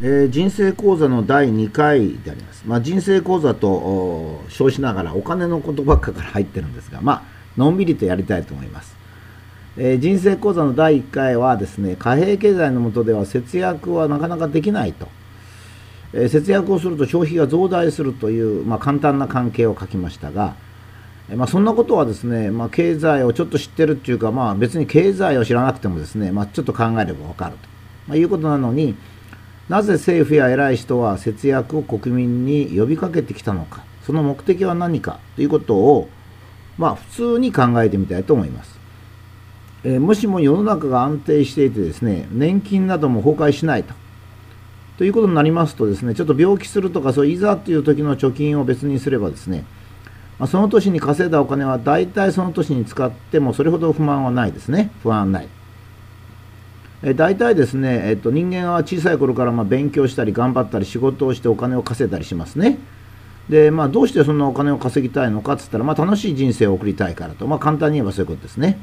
えー、人生講座の第2回であります。まあ、人生講座と称しながらお金のことばっかから入ってるんですが、まあのんびりとやりたいと思います。えー、人生講座の第1回はですね、貨幣経済の下では節約はなかなかできないと。えー、節約をすると消費が増大するという、まあ、簡単な関係を書きましたが、え、まあ、そんなことはですね、まあ、経済をちょっと知ってるっていうか、まあ、別に経済を知らなくてもですね、まあ、ちょっと考えればわかると、ま、いうことなのになぜ政府や偉い人は節約を国民に呼びかけてきたのかその目的は何かということをまあ、普通に考えてみたいと思います。えー、もしも世の中が安定していてですね、年金なども崩壊しないと。ということになりますとですね、ちょっと病気するとか、そういざという時の貯金を別にすればですね、まあ、その年に稼いだお金は大体その年に使ってもそれほど不満はないですね。不安ない。え大体ですね、えっと、人間は小さい頃からま勉強したり頑張ったり仕事をしてお金を稼いだりしますね。で、まあ、どうしてそんなお金を稼ぎたいのかっつったら、まあ、楽しい人生を送りたいからと、まあ、簡単に言えばそういうことですね。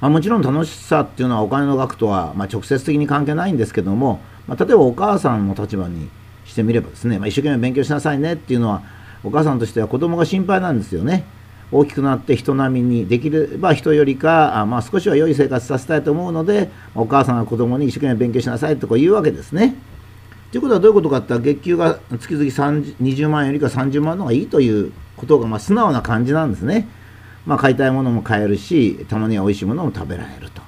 まあ、もちろん楽しさっていうのはお金の額とは、ま、直接的に関係ないんですけども、ま、例えばお母さんの立場にしてみればですね、ま、一生懸命勉強しなさいねっていうのはお母さんとしては子供が心配なんですよね。大きくなって人並みにできれば人よりか、まあ、少しは良い生活させたいと思うのでお母さんが子供に一生懸命勉強しなさいとこう言うわけですね。ということはどういうことかって月給が月々20万円よりか30万の方がいいということがまあ素直な感じなんですね。まあ、買いたいものも買えるし、たまには美味しいものも食べられると。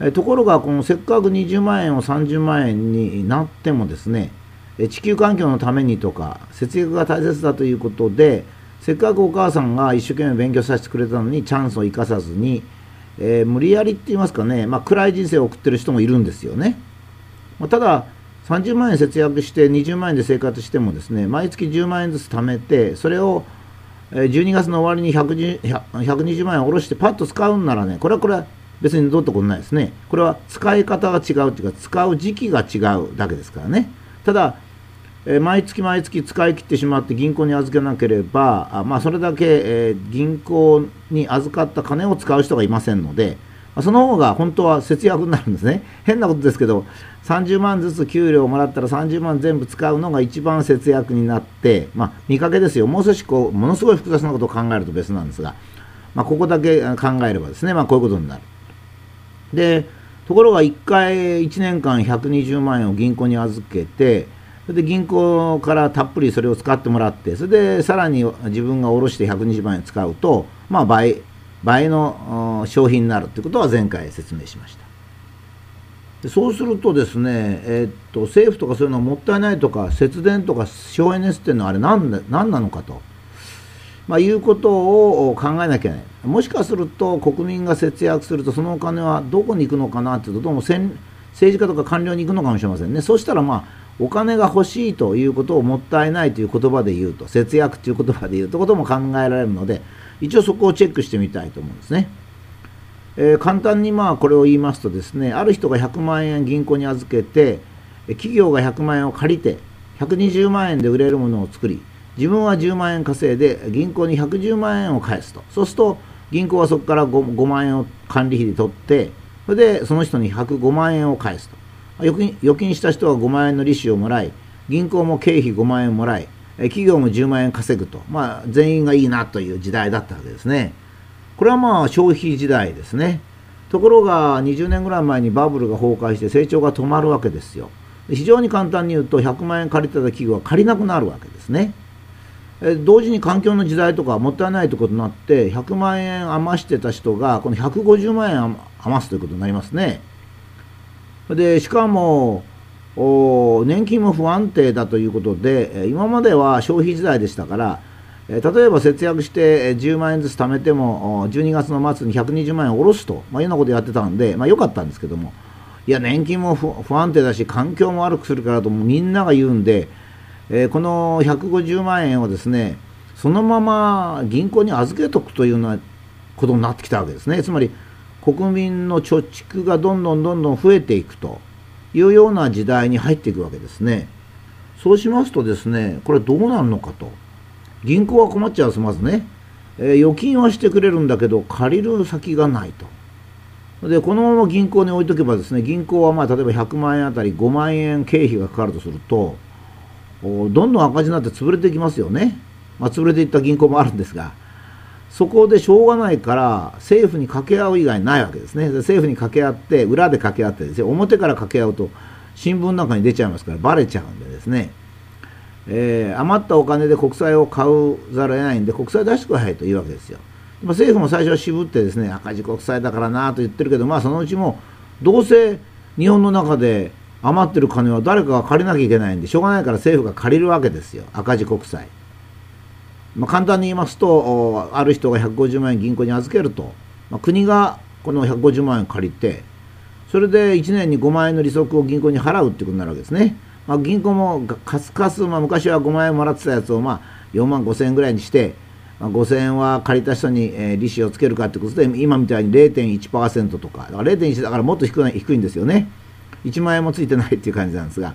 えところが、このせっかく20万円を30万円になってもですね、地球環境のためにとか、節約が大切だということで、せっかくお母さんが一生懸命勉強させてくれたのに、チャンスを生かさずに、えー、無理やりって言いますかね、まあ、暗い人生を送ってる人もいるんですよね。まあ、ただ、30万円節約して20万円で生活してもですね毎月10万円ずつ貯めてそれを12月の終わりに120万円下ろしてパッと使うんならねこれはこれは別にどうってことないですねこれは使い方が違うっていうか使う時期が違うだけですからねただえ毎月毎月使い切ってしまって銀行に預けなければあまあ、それだけ、え銀行に預かった金を使う人がいませんのでその方が本当は節約になるんですね 変なことですけど30万ずつ給料をもらったら30万全部使うのが一番節約になって、まあ、見かけですよ、もう少しこうものすごい複雑なことを考えると別なんですが、まあ、ここだけ考えればですね、まあ、こういうことになる。でところが1回1年間120万円を銀行に預けて、それで銀行からたっぷりそれを使ってもらって、それでさらに自分が下ろして120万円使うと、まあ倍、倍の商品になるということは前回説明しました。そうするとですね、えー、っと政府とかそういうのはもったいないとか節電とか省エネっていうのはあれ何で何なのかと、まあ、いうことを考えなきゃいけない。もしかすると国民が節約するとそのお金はどこに行くのかなっていうとどうも政治家とか官僚に行くのかもしれませんね。そうしたらまあお金が欲しいということをもったいないという言葉で言うと節約という言葉で言うとことも考えられるので一応そこをチェックしてみたいと思うんですね。えー、簡単にまあこれを言いますとですねある人が100万円銀行に預けて企業が100万円を借りて120万円で売れるものを作り自分は10万円稼いで銀行に110万円を返すとそうすると銀行はそこから 5, 5万円を管理費で取ってそれでその人に105万円を返すと預金預金した人は5万円の利子をもらい銀行も経費5万円もらい企業も10万円稼ぐと、まあ、全員がいいなという時代だったわけですね。これはまあ消費時代ですね。ところが20年ぐらい前にバブルが崩壊して成長が止まるわけですよ。非常に簡単に言うと100万円借りてた企業は借りなくなるわけですね。同時に環境の時代とかもったいないということになって100万円余してた人がこの150万円余すということになりますね。でしかも年金も不安定だということで今までは消費時代でしたから例えば節約して10万円ずつ貯めても12月の末に120万円下ろすと、まあ、いうようなことやってたんで、まあ、よかったんですけどもいや年金も不安定だし環境も悪くするからとみんなが言うんで、え、この150万円をですねそのまま銀行に預けとくというようなことになってきたわけですね。つまり国民の貯蓄がどんどんどんどん増えていくというような時代に入っていくわけですね。そうしますとですねこれどうなるのかと。銀行は困っちゃうまずね、えー、預金はしてくれるんだけど借りる先がないと。でこのまま銀行に置いとけばですね銀行はまあ例えば100万円あたり5万円経費がかかるとするとどんどん赤字になって潰れていきますよね、まあ、潰れていった銀行もあるんですがそこでしょうがないから政府に掛け合う以外ないわけですね。政府に掛け合って裏で掛け合ってですね表から掛け合うと新聞の中に出ちゃいますからバレちゃうんでですね、えー、余ったお金で国債を買うざるを得ないんで国債出してくださいというわけですよ、政府も最初は渋ってですね赤字国債だからなと言ってるけど、まあ、そのうちもどうせ日本の中で余ってる金は誰かが借りなきゃいけないんでしょうがないから政府が借りるわけですよ。赤字国債、まあ、簡単に言いますとある人が150万円銀行に預けると、まあ、国がこの150万円借りてそれで1年に5万円の利息を銀行に払うってことになるわけですね、まあ、銀行もかすかす、まあ、昔は5万円もらってたやつをまあ4万5千円ぐらいにしてまあ、5000円は借りた人に、えー、利子をつけるかということで今みたいに0.1%とかだから0.1だからもっと低い低いんですよね。1万円もついてないっていう感じなんですが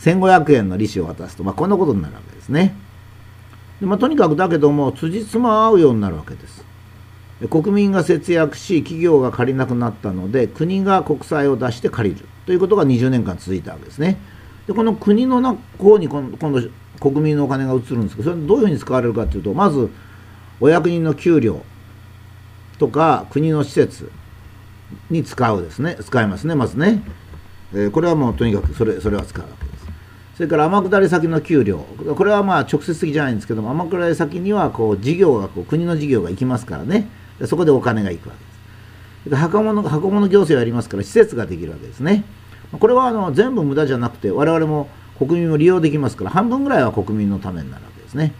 1500円の利子を渡すと、まあ、こんなことになるわけですね。で、まあ、とにかくだけども辻褄合うようになるわけです。国民が節約し企業が借りなくなったので国が国債を出して借りる。ということが20年間続いたわけですね。でこの国の方に今度国民のお金が移るんですけどそれどういうふうに使われるかというとまずお役人の給料とか国の施設に使うですね。使いますねまずね、えー、これはもうとにかくそれそれは使うわけそれから天下り先の給料。これはまあ直接的じゃないんですけども天下り先にはこう事業がこう国の事業が行きますからね。そこでお金が行くわけです。で箱物箱物行政をやりますから施設ができるわけですね。これはあの全部無駄じゃなくて我々も国民も利用できますから半分ぐらいは国民のためになるわけですね。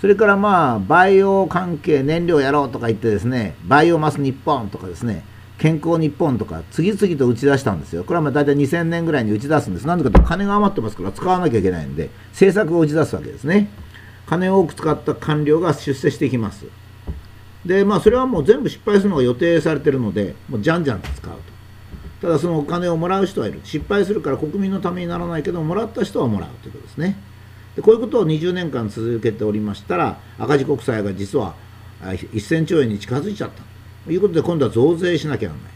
それからまあ、バイオ関係燃料やろうとか言ってですね、バイオマス日本とかですね、健康日本とか次々と打ち出したんですよ。これはまあ大体2000年ぐらいに打ち出すんです。なんでかというと金が余ってますから使わなきゃいけないんで、政策を打ち出すわけですね。金を多く使った官僚が出世してきます。で、まあそれはもう全部失敗するのが予定されてるので、もうじゃんじゃんと使うと。ただそのお金をもらう人はいる。失敗するから国民のためにならないけど、もらった人はもらうということですね。でこういうことを20年間続けておりましたら赤字国債が実は1000兆円に近づいちゃったということで今度は増税しなきゃならない。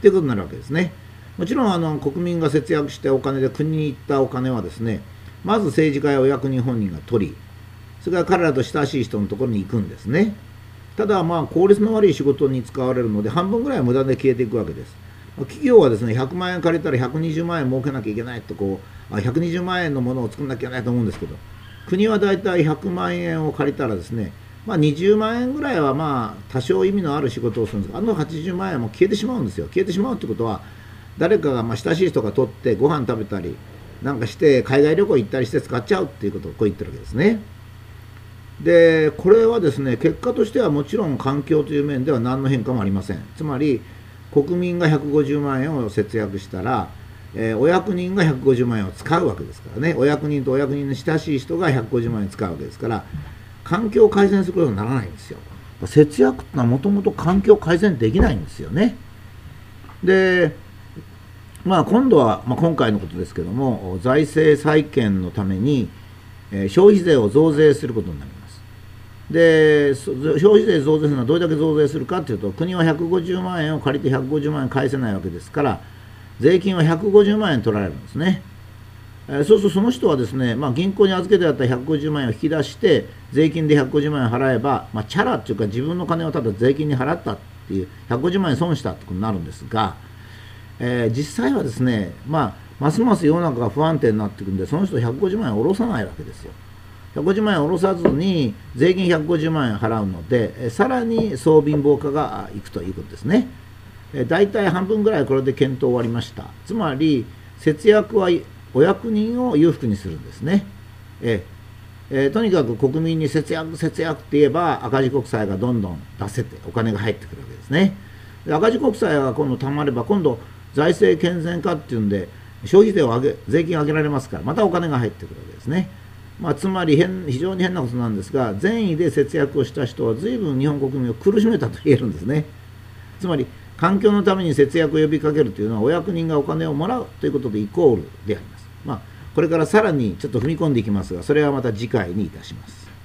ということになるわけですね。もちろんあの国民が節約してお金で国に行ったお金はですねまず政治家やお役人本人が取りそれから彼らと親しい人のところに行くんですね。ただまあ効率の悪い仕事に使われるので半分ぐらいは無駄で消えていくわけです。企業はですね100万円借りたら120万円儲けなきゃいけないとこう120万円のものを作らなきゃいけないと思うんですけど国は大体100万円を借りたらですね、まあ、20万円ぐらいはまあ多少意味のある仕事をするんですがあの80万円も消えてしまうんですよ。消えてしまうってことは誰かがま親しい人が取ってご飯食べたりなんかして海外旅行行ったりして使っちゃうっていうことをこう言ってるわけですね。でこれはですね結果としてはもちろん環境という面では何の変化もありません。つまり国民が150万円を節約したらえー、お役人が150万円を使うわけですからね、お役人とお役人の親しい人が150万円使うわけですから、環境を改善することにならないんですよ。節約ってのはもともと環境改善できないんですよね。で、まあ、今度は、まあ、今回のことですけども、財政再建のために、え、消費税を増税することになります。で、消費税増税するのはどれだけ増税するかというと、国は150万円を借りて150万円返せないわけですから、税金は150万円取られるんですね。え、そうするとその人はですね、まあ、銀行に預けてあった150万円を引き出して税金で150万円払えば、まあ、チャラっていうか自分の金をただ税金に払ったっていう150万円損したってことになるんですが、えー、実際はですね、まあ、ますます世の中が不安定になっていくんでその人150万円を下ろさないわけですよ。150万円下ろさずに税金150万円払うので、えさらに総貧乏化がいくということですね。大体半分ぐらいこれで検討終わりましたつまり節約はお役人を裕福にするんですね。ええ。ー、とにかく国民に節約節約って言えば赤字国債がどんどん出せてお金が入ってくるわけですね。で赤字国債が今度たまれば今度財政健全化っていうんで消費税を上げ税金を上げられますからまたお金が入ってくるわけですね、まあ、つまり変非常に変なことなんですが善意で節約をした人は随分日本国民を苦しめたと言えるんですね。つまり環境のために節約を呼びかけるというのはお役人がお金をもらうということでイコールであります。これからさらにちょっと踏み込んでいきますがそれはまた次回にいたします。